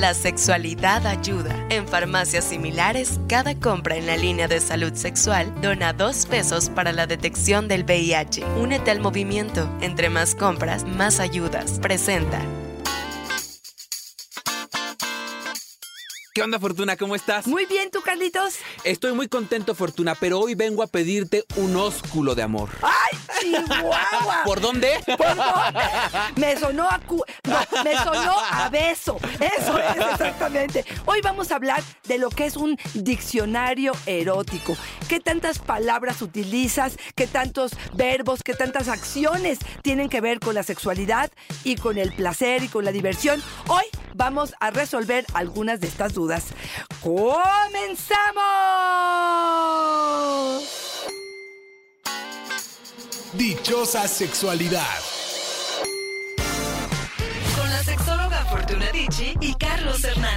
La sexualidad ayuda. En farmacias similares, cada compra en la línea de salud sexual dona dos pesos para la detección del VIH. Únete al movimiento. Entre más compras, más ayudas. Presenta. ¿Qué onda, Fortuna? ¿Cómo estás? Muy bien, ¿tú, Carlitos? Estoy muy contento, Fortuna, pero hoy vengo a pedirte un ósculo de amor. ¡Ay, chihuahua! ¿Por dónde? ¿Por dónde? Me sonó a cu... No, me sonó a beso. Eso es, exactamente. Hoy vamos a hablar de lo que es un diccionario erótico. ¿Qué tantas palabras utilizas? ¿Qué tantos verbos? ¿Qué tantas acciones tienen que ver con la sexualidad y con el placer y con la diversión? Hoy vamos a resolver algunas de estas dudas. ¡Comenzamos! Dichosa sexualidad. Con la sexóloga Fortuna Dicci y Carlos Hernández.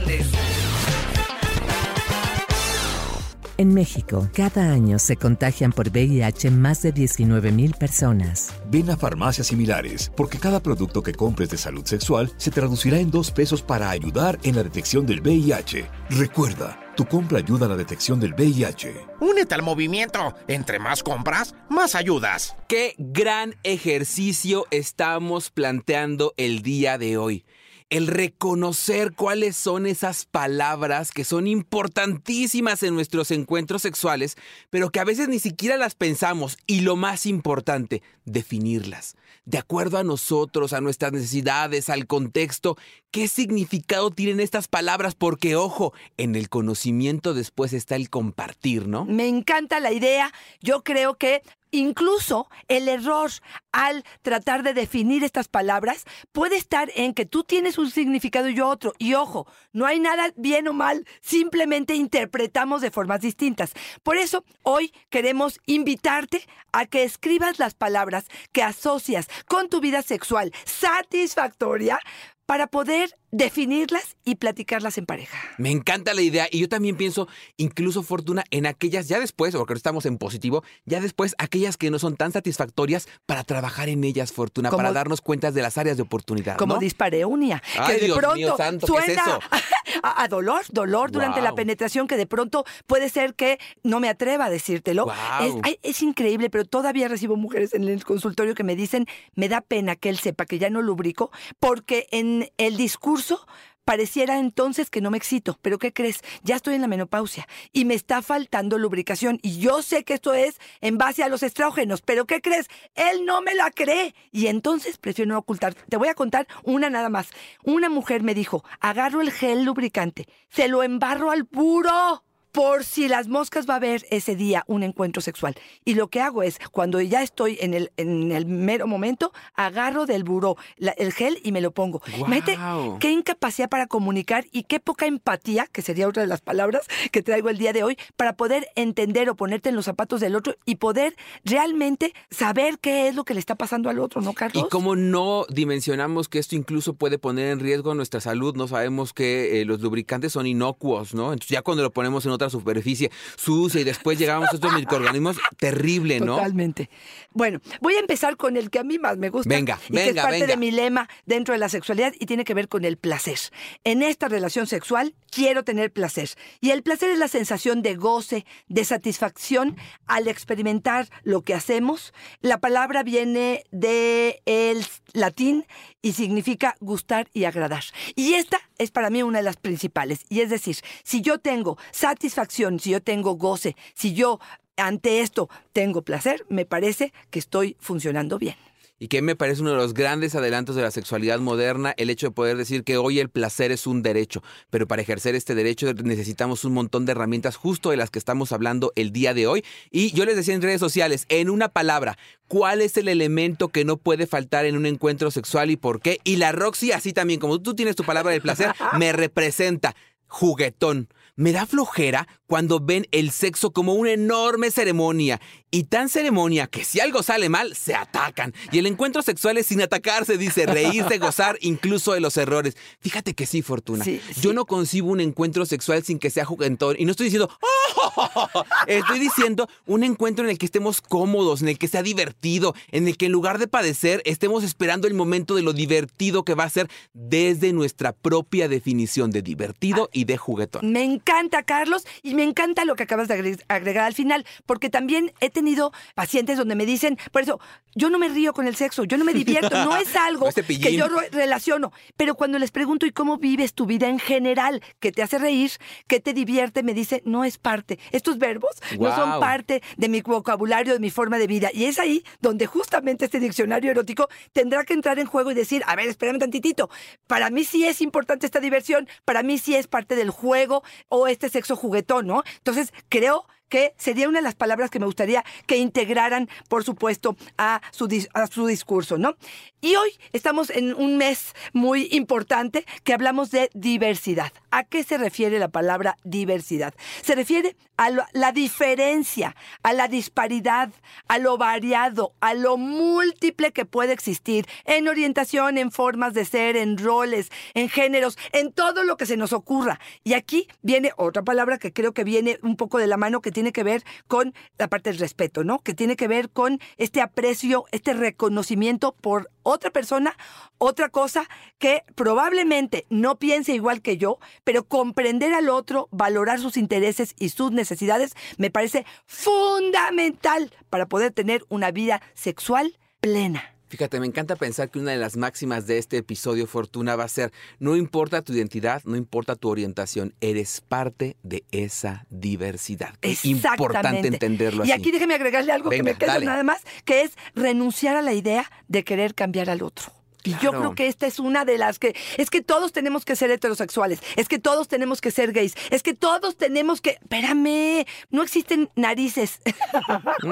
En México, cada año se contagian por VIH más de 19 mil personas. Ven a farmacias similares, porque cada producto que compres de salud sexual se traducirá en dos pesos para ayudar en la detección del VIH. Recuerda, tu compra ayuda a la detección del VIH. Únete al movimiento. Entre más compras, más ayudas. Qué gran ejercicio estamos planteando el día de hoy el reconocer cuáles son esas palabras que son importantísimas en nuestros encuentros sexuales, pero que a veces ni siquiera las pensamos. Y lo más importante, definirlas. De acuerdo a nosotros, a nuestras necesidades, al contexto, qué significado tienen estas palabras, porque ojo, en el conocimiento después está el compartir, ¿no? Me encanta la idea. Yo creo que Incluso el error al tratar de definir estas palabras puede estar en que tú tienes un significado y yo otro. Y ojo, no hay nada bien o mal, simplemente interpretamos de formas distintas. Por eso hoy queremos invitarte a que escribas las palabras que asocias con tu vida sexual satisfactoria para poder definirlas y platicarlas en pareja. Me encanta la idea y yo también pienso, incluso Fortuna, en aquellas ya después, porque estamos en positivo, ya después aquellas que no son tan satisfactorias para trabajar en ellas, Fortuna, para darnos cuenta de las áreas de oportunidad. Como dispareunia, que de pronto suena A, dolor, dolor durante la penetración, que de pronto puede ser que no me atreva a decírtelo. Es, es increíble, pero todavía recibo mujeres en el consultorio que me dicen, me da pena que él sepa que ya no lubrico, porque en el discurso Pareciera entonces que no me excito, pero ¿qué crees? Ya estoy en la menopausia y me está faltando lubricación y yo sé que esto es en base a los estrógenos, pero ¿qué crees? Él no me la cree y entonces prefiero ocultar. Te voy a contar una nada más. Una mujer me dijo, agarro el gel lubricante, se lo embarro al puro por si las moscas va a haber ese día un encuentro sexual. Y lo que hago es, cuando ya estoy en el, en el mero momento, agarro del buró el gel y me lo pongo. Wow. qué incapacidad para comunicar y qué poca empatía, que sería otra de las palabras que traigo el día de hoy, para poder entender o ponerte en los zapatos del otro y poder realmente saber qué es lo que le está pasando al otro, ¿no, Carlos? Y cómo no dimensionamos que esto incluso puede poner en riesgo nuestra salud, no sabemos que eh, los lubricantes son inocuos, ¿no? Entonces ya cuando lo ponemos en otra superficie sucia y después llegamos a estos microorganismos, terrible, ¿no? Totalmente. Bueno, voy a empezar con el que a mí más me gusta. Venga, y que es parte de mi lema dentro de la sexualidad y tiene que ver con el placer. En esta relación sexual quiero tener placer. Y el placer es la sensación de goce, de satisfacción al experimentar lo que hacemos. La palabra viene del latín y significa gustar y agradar. Y esta es para mí una de las principales. Y es decir, si yo tengo satisfacción, si yo tengo goce, si yo ante esto tengo placer, me parece que estoy funcionando bien. y que me parece uno de los grandes adelantos de la sexualidad moderna, el hecho de poder decir que hoy el placer es un derecho, pero para ejercer este derecho necesitamos un montón de herramientas justo de las que estamos hablando el día de hoy. Y yo les decía en redes sociales, en una palabra, ¿cuál es el elemento que no puede faltar en un encuentro sexual y por qué? Y la Roxy, así también, como tú tienes tu palabra del placer, me representa juguetón. Me da flojera cuando ven el sexo como una enorme ceremonia. Y tan ceremonia que si algo sale mal, se atacan. Y el encuentro sexual es sin atacarse, dice, reírse, gozar incluso de los errores. Fíjate que sí, Fortuna. Yo no concibo un encuentro sexual sin que sea juguetón. Y no estoy diciendo, ¡Oh! estoy diciendo un encuentro en el que estemos cómodos, en el que sea divertido, en el que en lugar de padecer, estemos esperando el momento de lo divertido que va a ser desde nuestra propia definición de divertido y de juguetón. Me encanta, Carlos, y me encanta lo que acabas de agregar al final, porque también he tenido pacientes donde me dicen, por eso, yo no me río con el sexo, yo no me divierto, no es algo que yo relaciono. Pero cuando les pregunto, ¿y cómo vives tu vida en general? ¿Qué te hace reír? ¿Qué te divierte? Me dice, no es parte. Estos verbos no son parte de mi vocabulario, de mi forma de vida. Y es ahí donde justamente este diccionario erótico tendrá que entrar en juego y decir, a ver, espérame tantitito. Para mí sí es importante esta diversión, para mí sí es parte del juego o este sexo juguetón, Entonces, creo que sería una de las palabras que me gustaría que integraran, por supuesto, a su, a su discurso, ¿no? Y hoy estamos en un mes muy importante que hablamos de diversidad. ¿A qué se refiere la palabra diversidad? Se refiere a la diferencia, a la disparidad, a lo variado, a lo múltiple que puede existir en orientación, en formas de ser, en roles, en géneros, en todo lo que se nos ocurra. Y aquí viene otra palabra que creo que viene un poco de la mano que tiene que ver con la parte del respeto, ¿no? Que tiene que ver con este aprecio, este reconocimiento por otra persona, otra cosa que probablemente no piense igual que yo, pero comprender al otro, valorar sus intereses y sus necesidades me parece fundamental para poder tener una vida sexual plena. Fíjate, me encanta pensar que una de las máximas de este episodio Fortuna va a ser, no importa tu identidad, no importa tu orientación, eres parte de esa diversidad. Es importante entenderlo así. Y aquí déjeme agregarle algo que me queda nada más, que es renunciar a la idea de querer cambiar al otro. Y yo creo que esta es una de las que es que todos tenemos que ser heterosexuales, es que todos tenemos que ser gays, es que todos tenemos que, espérame, no existen narices o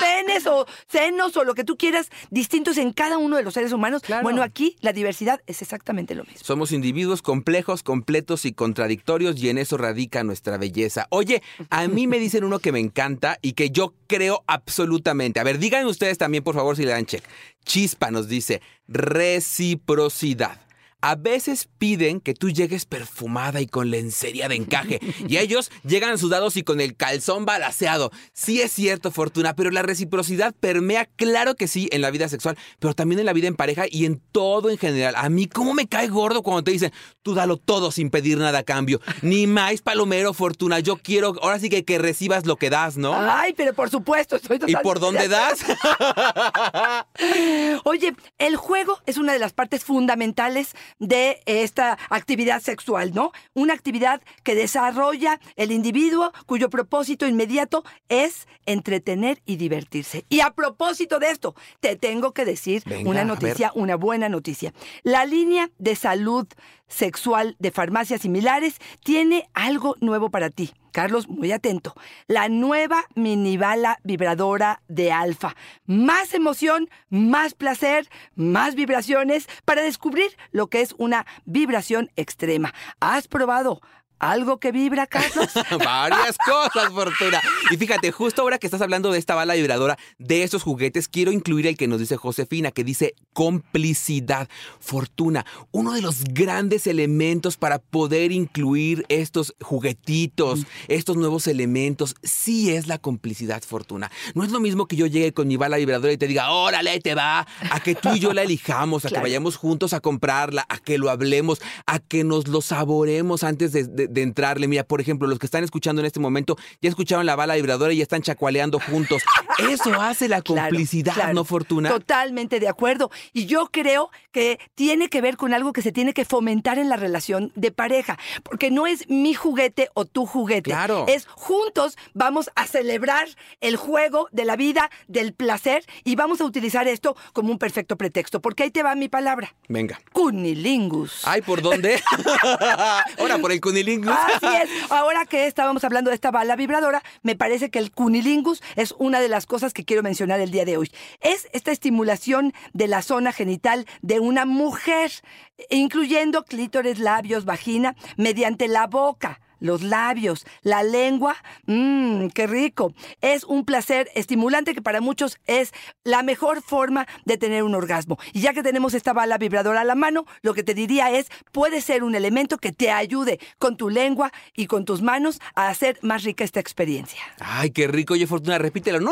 penes o senos o lo que tú quieras distintos en cada uno de los seres humanos. Bueno, aquí la diversidad es exactamente lo mismo. Somos individuos complejos, completos y contradictorios y en eso radica nuestra belleza. Oye, a mí me dicen uno que me encanta y que yo creo absolutamente. A ver, digan ustedes también, por favor, si le dan check. Chispa nos dice reciprocidad a veces piden que tú llegues perfumada y con lencería de encaje. Y ellos llegan sudados y con el calzón balaseado. Sí es cierto, Fortuna, pero la reciprocidad permea, claro que sí, en la vida sexual, pero también en la vida en pareja y en todo en general. A mí, ¿cómo me cae gordo cuando te dicen, tú dalo todo sin pedir nada a cambio? Ni más palomero, Fortuna. Yo quiero, ahora sí que, que recibas lo que das, ¿no? Ay, pero por supuesto, estoy ¿Y por dónde das? Oye, el juego es una de las partes fundamentales de esta actividad sexual, ¿no? Una actividad que desarrolla el individuo cuyo propósito inmediato es entretener y divertirse. Y a propósito de esto, te tengo que decir una noticia, una buena noticia. La línea de salud sexual de farmacias similares tiene algo nuevo para ti. Carlos, muy atento. La nueva minibala vibradora de alfa. Más emoción, más placer, más vibraciones para descubrir lo que es una vibración extrema. ¿Has probado ¿Algo que vibra, Carlos? Varias cosas, Fortuna. Y fíjate, justo ahora que estás hablando de esta bala vibradora, de esos juguetes, quiero incluir el que nos dice Josefina, que dice complicidad. Fortuna, uno de los grandes elementos para poder incluir estos juguetitos, estos nuevos elementos, sí es la complicidad, Fortuna. No es lo mismo que yo llegue con mi bala vibradora y te diga, órale, te va, a que tú y yo la elijamos, a que vayamos juntos a comprarla, a que lo hablemos, a que nos lo saboremos antes de de, entrarle. Mira, por ejemplo, los que están escuchando en este momento ya escucharon la bala vibradora y ya están chacualeando juntos. Eso hace la complicidad, ¿no, Fortuna? Totalmente de acuerdo. Y yo creo que tiene que ver con algo que se tiene que fomentar en la relación de pareja. Porque no es mi juguete o tu juguete. Claro. Es juntos vamos a celebrar el juego de la vida, del placer y vamos a utilizar esto como un perfecto pretexto. Porque ahí te va mi palabra. Venga. Cunilingus. Ay, ¿por dónde? Ahora, por el cunilingus. Así es. Ahora que estábamos hablando de esta bala vibradora, me parece que el cunilingus es una de las cosas que quiero mencionar el día de hoy. Es esta estimulación de la zona genital de una mujer, incluyendo clítores, labios, vagina, mediante la boca los labios, la lengua, mmm, qué rico. Es un placer estimulante que para muchos es la mejor forma de tener un orgasmo. Y ya que tenemos esta bala vibradora a la mano, lo que te diría es, puede ser un elemento que te ayude con tu lengua y con tus manos a hacer más rica esta experiencia. Ay, qué rico. Oye, Fortuna, repítelo, ¿no?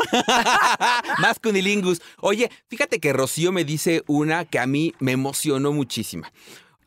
más cunilingus. Oye, fíjate que Rocío me dice una que a mí me emocionó muchísimo.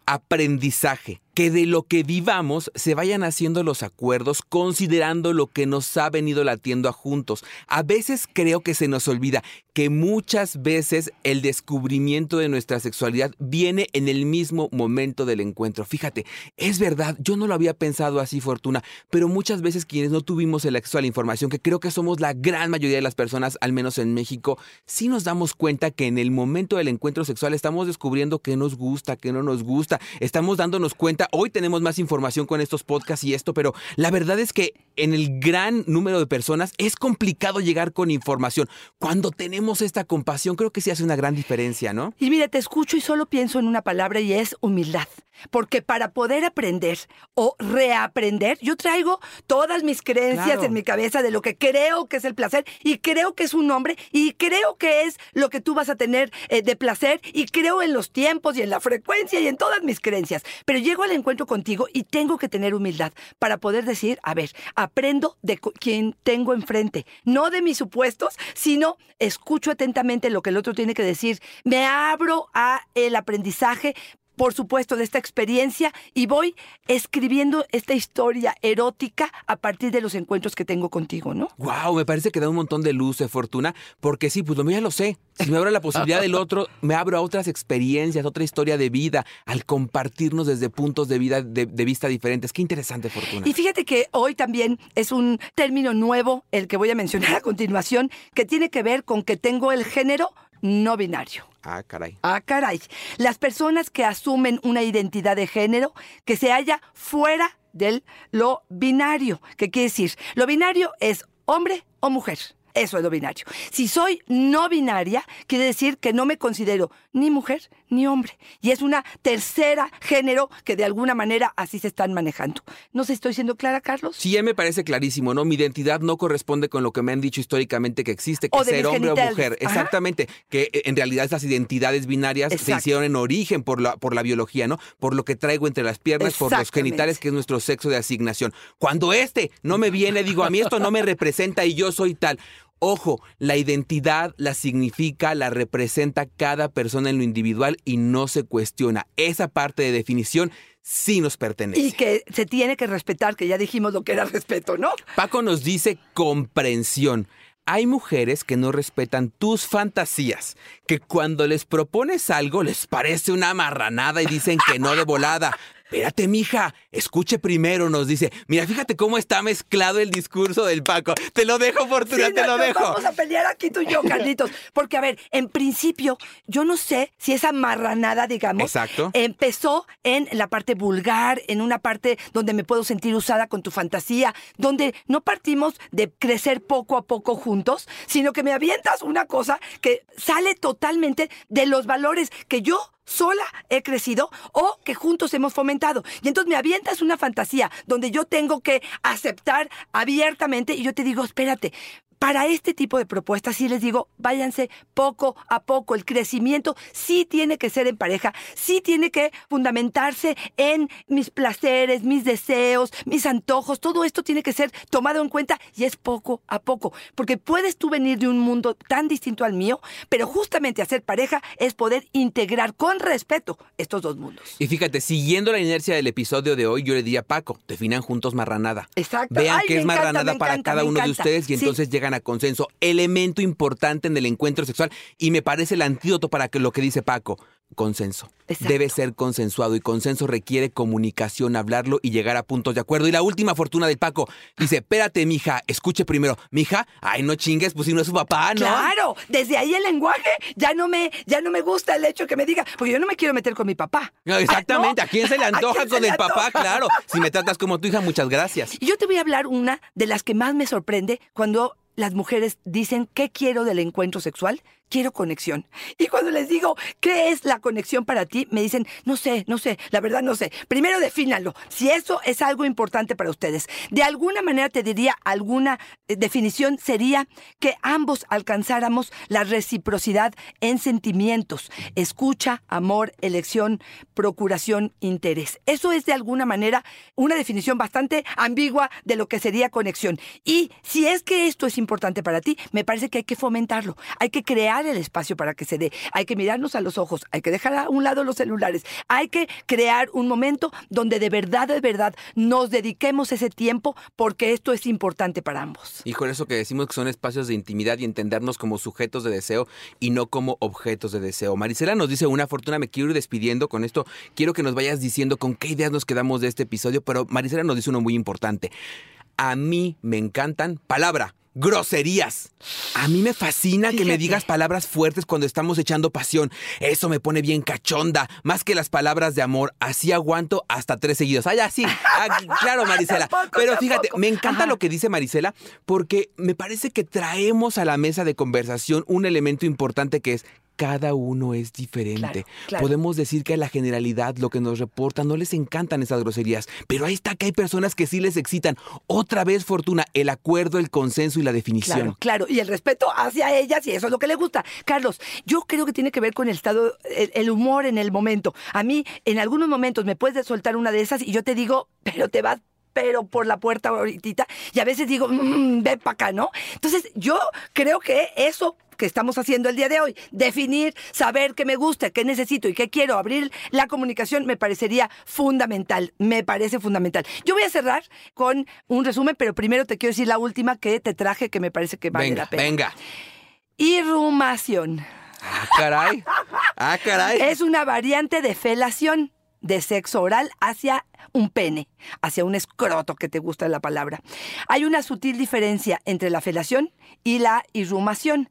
Aprendizaje que de lo que vivamos se vayan haciendo los acuerdos considerando lo que nos ha venido latiendo a juntos. A veces creo que se nos olvida que muchas veces el descubrimiento de nuestra sexualidad viene en el mismo momento del encuentro. Fíjate, es verdad, yo no lo había pensado así, Fortuna, pero muchas veces quienes no tuvimos el acceso a la información, que creo que somos la gran mayoría de las personas, al menos en México, sí nos damos cuenta que en el momento del encuentro sexual estamos descubriendo qué nos gusta, qué no nos gusta, estamos dándonos cuenta Hoy tenemos más información con estos podcasts y esto, pero la verdad es que en el gran número de personas es complicado llegar con información. Cuando tenemos esta compasión, creo que sí hace una gran diferencia, ¿no? Y mira, te escucho y solo pienso en una palabra y es humildad. Porque para poder aprender o reaprender, yo traigo todas mis creencias en mi cabeza de lo que creo que es el placer y creo que es un nombre y creo que es lo que tú vas a tener eh, de placer y creo en los tiempos y en la frecuencia y en todas mis creencias. Pero llego al encuentro contigo y tengo que tener humildad para poder decir, a ver, aprendo de quien tengo enfrente, no de mis supuestos, sino escucho atentamente lo que el otro tiene que decir, me abro a el aprendizaje por supuesto, de esta experiencia y voy escribiendo esta historia erótica a partir de los encuentros que tengo contigo, ¿no? Wow, me parece que da un montón de luz, de fortuna, porque sí, pues lo mío ya lo sé. Si me abro la posibilidad del otro, me abro a otras experiencias, otra historia de vida, al compartirnos desde puntos de vida de, de vista diferentes. Qué interesante, Fortuna. Y fíjate que hoy también es un término nuevo, el que voy a mencionar a continuación, que tiene que ver con que tengo el género no binario. Ah, caray. Ah, caray. Las personas que asumen una identidad de género que se halla fuera del lo binario. ¿Qué quiere decir? Lo binario es hombre o mujer. Eso es lo binario. Si soy no binaria, quiere decir que no me considero ni mujer ni hombre. Y es una tercera género que de alguna manera así se están manejando. ¿No sé estoy siendo clara, Carlos? Sí, me parece clarísimo, ¿no? Mi identidad no corresponde con lo que me han dicho históricamente que existe, que ser hombre o mujer. Exactamente. Que eh, en realidad esas identidades binarias se hicieron en origen por la, por la biología, ¿no? Por lo que traigo entre las piernas, por los genitales, que es nuestro sexo de asignación. Cuando este no me viene, digo, a mí esto no me representa y yo soy tal. Ojo, la identidad la significa, la representa cada persona en lo individual y no se cuestiona. Esa parte de definición sí nos pertenece. Y que se tiene que respetar, que ya dijimos lo que era respeto, ¿no? Paco nos dice comprensión. Hay mujeres que no respetan tus fantasías, que cuando les propones algo les parece una marranada y dicen que no de volada. Espérate, mija, escuche primero, nos dice. Mira, fíjate cómo está mezclado el discurso del Paco. Te lo dejo, Fortuna, te lo dejo. Vamos a pelear aquí tú y yo, Carlitos. Porque, a ver, en principio, yo no sé si esa marranada, digamos, Exacto. empezó en la parte vulgar, en una parte donde me puedo sentir usada con tu fantasía, donde no partimos de crecer poco a poco juntos, sino que me avientas una cosa que sale totalmente de los valores que yo sola he crecido o que juntos hemos fomentado. Y entonces me avientas una fantasía donde yo tengo que aceptar abiertamente y yo te digo, espérate, para este tipo de propuestas sí les digo, váyanse poco a poco. El crecimiento sí tiene que ser en pareja, sí tiene que fundamentarse en mis placeres, mis deseos, mis antojos. Todo esto tiene que ser tomado en cuenta y es poco a poco. Porque puedes tú venir de un mundo tan distinto al mío, pero justamente hacer pareja es poder integrar con respeto estos dos mundos. Y fíjate, siguiendo la inercia del episodio de hoy, yo le di a Paco, definan juntos marranada. Exacto. Vean qué es marranada para cada uno de ustedes y entonces llegan a consenso. Elemento importante en el encuentro sexual y me parece el antídoto para que lo que dice Paco consenso. Debe ser consensuado y consenso requiere comunicación, hablarlo y llegar a puntos de acuerdo. Y la última fortuna del Paco dice, espérate, mija, escuche primero. Mija, ay, no chingues, pues si no es su papá, ¿no? Claro, desde ahí el lenguaje ya no me, ya no me gusta el hecho que me diga, porque yo no me quiero meter con mi papá. exactamente, ¿a quién se le antoja con el papá? Claro, si me tratas como tu hija, muchas gracias. Y yo te voy a hablar una de las que más me sorprende cuando las mujeres dicen, ¿qué quiero del encuentro sexual? Quiero conexión. Y cuando les digo, ¿qué es la conexión para ti? Me dicen, no sé, no sé, la verdad no sé. Primero defínalo, si eso es algo importante para ustedes. De alguna manera te diría, alguna eh, definición sería que ambos alcanzáramos la reciprocidad en sentimientos, escucha, amor, elección, procuración, interés. Eso es de alguna manera una definición bastante ambigua de lo que sería conexión. Y si es que esto es importante para ti, me parece que hay que fomentarlo, hay que crear el espacio para que se dé. Hay que mirarnos a los ojos, hay que dejar a un lado los celulares, hay que crear un momento donde de verdad, de verdad nos dediquemos ese tiempo porque esto es importante para ambos. Y con eso que decimos que son espacios de intimidad y entendernos como sujetos de deseo y no como objetos de deseo. Marisela nos dice una fortuna, me quiero ir despidiendo con esto. Quiero que nos vayas diciendo con qué ideas nos quedamos de este episodio, pero Marisela nos dice uno muy importante. A mí me encantan, palabra, groserías. A mí me fascina que me digas palabras fuertes cuando estamos echando pasión. Eso me pone bien cachonda, más que las palabras de amor. Así aguanto hasta tres seguidos. Ah, ya, sí. Ah, claro, Marisela. Pero fíjate, me encanta lo que dice Marisela porque me parece que traemos a la mesa de conversación un elemento importante que es cada uno es diferente. Podemos decir que a la generalidad lo que nos reporta no les encantan esas groserías, pero ahí está que hay personas que sí les excitan. Otra vez, Fortuna, el acuerdo, el consenso y la definición. Claro, claro, y el respeto hacia ellas y eso es lo que les gusta. Carlos, yo creo que tiene que ver con el estado, el, humor en el momento. A mí, en algunos momentos me puedes soltar una de esas y yo te digo, pero te vas pero por la puerta ahorita. Y a veces digo, mmm, ven para acá, ¿no? Entonces, yo creo que eso que estamos haciendo el día de hoy. Definir, saber qué me gusta, qué necesito y qué quiero. Abrir la comunicación me parecería fundamental. Me parece fundamental. Yo voy a cerrar con un resumen, pero primero te quiero decir la última que te traje que me parece que vale la pena. Venga. Irrumación. Ah, caray. Ah, caray. Es una variante de felación de sexo oral hacia un pene, hacia un escroto que te gusta la palabra. Hay una sutil diferencia entre la felación y la irrumación.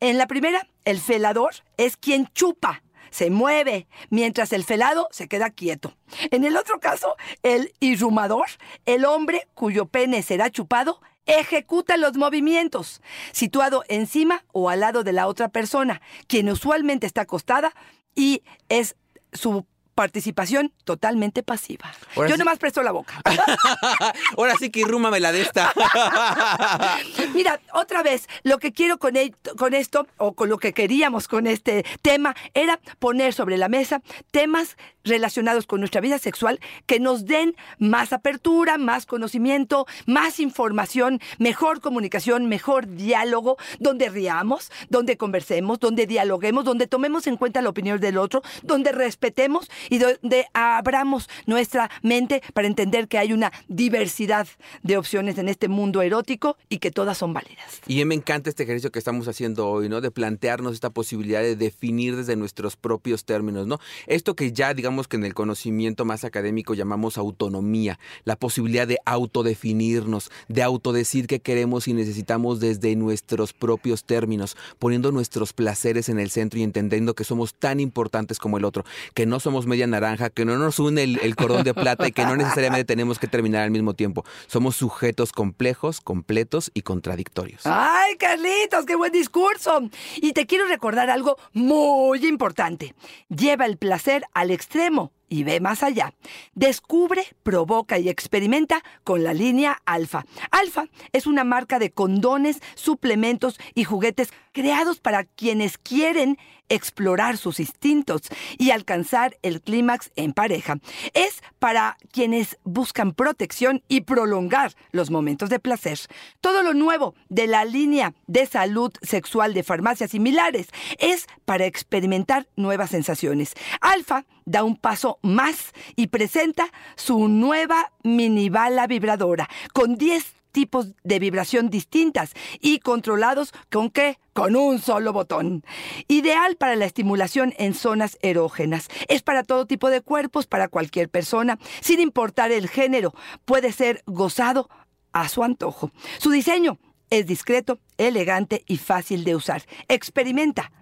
En la primera, el felador es quien chupa, se mueve, mientras el felado se queda quieto. En el otro caso, el irrumador, el hombre cuyo pene será chupado, ejecuta los movimientos, situado encima o al lado de la otra persona, quien usualmente está acostada y es su participación totalmente pasiva. Yo nomás presto la boca. Ahora sí que irrúmame la de esta. Mira, otra vez, lo que quiero con, con esto, o con lo que queríamos con este tema, era poner sobre la mesa temas relacionados con nuestra vida sexual que nos den más apertura, más conocimiento, más información, mejor comunicación, mejor diálogo, donde riamos, donde conversemos, donde dialoguemos, donde tomemos en cuenta la opinión del otro, donde respetemos y donde abramos nuestra mente para entender que hay una diversidad de opciones en este mundo erótico y que todas son válidas. Y me encanta este ejercicio que estamos haciendo hoy, ¿no? De plantearnos esta posibilidad de definir desde nuestros propios términos, ¿no? Esto que ya digamos que en el conocimiento más académico llamamos autonomía, la posibilidad de autodefinirnos, de autodecir qué queremos y necesitamos desde nuestros propios términos, poniendo nuestros placeres en el centro y entendiendo que somos tan importantes como el otro, que no somos media naranja, que no nos une el, cordón de plata y que no necesariamente tenemos que terminar al mismo tiempo. Somos sujetos complejos, completos y contradictorios. ¡Ay, Carlitos, qué buen discurso! Y te quiero recordar algo muy importante. Lleva el placer al extremo y ve más allá. Descubre, provoca y experimenta con la línea Alfa. Alfa es una marca de condones, suplementos y juguetes creados para quienes quieren explorar sus instintos y alcanzar el clímax en pareja. Es para quienes buscan protección y prolongar los momentos de placer. Todo lo nuevo de la línea de salud sexual de farmacias similares es para experimentar nuevas sensaciones. Alfa da un paso más y presenta su nueva mini bala vibradora con 10 tipos de vibración distintas y controlados con qué? Con un solo botón. Ideal para la estimulación en zonas erógenas. Es para todo tipo de cuerpos, para cualquier persona, sin importar el género. Puede ser gozado a su antojo. Su diseño es discreto, elegante y fácil de usar. Experimenta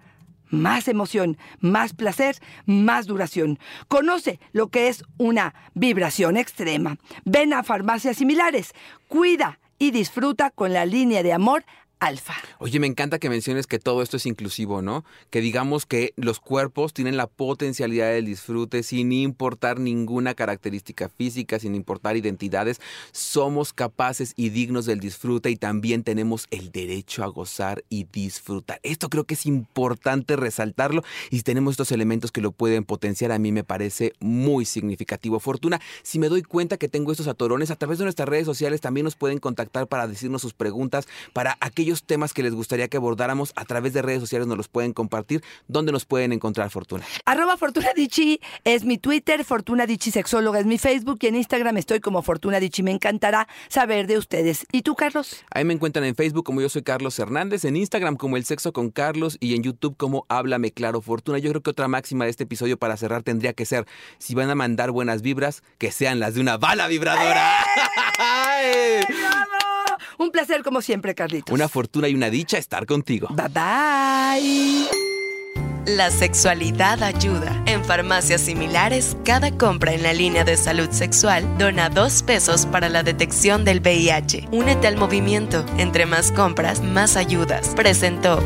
más emoción, más placer, más duración. Conoce lo que es una vibración extrema. Ven a farmacias similares. Cuida y disfruta con la línea de amor alfa. Oye, me encanta que menciones que todo esto es inclusivo, ¿no? Que digamos que los cuerpos tienen la potencialidad del disfrute sin importar ninguna característica física, sin importar identidades. Somos capaces y dignos del disfrute y también tenemos el derecho a gozar y disfrutar. Esto creo que es importante resaltarlo y si tenemos estos elementos que lo pueden potenciar, a mí me parece muy significativo. Fortuna, si me doy cuenta que tengo estos atorones, a través de nuestras redes sociales también nos pueden contactar para decirnos sus preguntas, para aquellos temas que les gustaría que abordáramos a través de redes sociales nos los pueden compartir. ¿Dónde nos pueden encontrar, Fortuna? Arroba Fortuna Dichi es mi Twitter, Fortuna Dichi Sexóloga es mi Facebook y en Instagram estoy como Fortuna Dichi. Me encantará saber de ustedes. ¿Y tú, Carlos? Ahí me encuentran en Facebook como yo soy Carlos Hernández, en Instagram como El Sexo con Carlos y en YouTube como Háblame Claro Fortuna. Yo creo que otra máxima de este episodio para cerrar tendría que ser, si van a mandar buenas vibras, que sean las de una bala vibradora. ¡Eh! Un placer como siempre, Carlitos. Una fortuna y una dicha estar contigo. Bye bye. La sexualidad ayuda. En farmacias similares, cada compra en la línea de salud sexual dona dos pesos para la detección del VIH. Únete al movimiento. Entre más compras, más ayudas. Presentó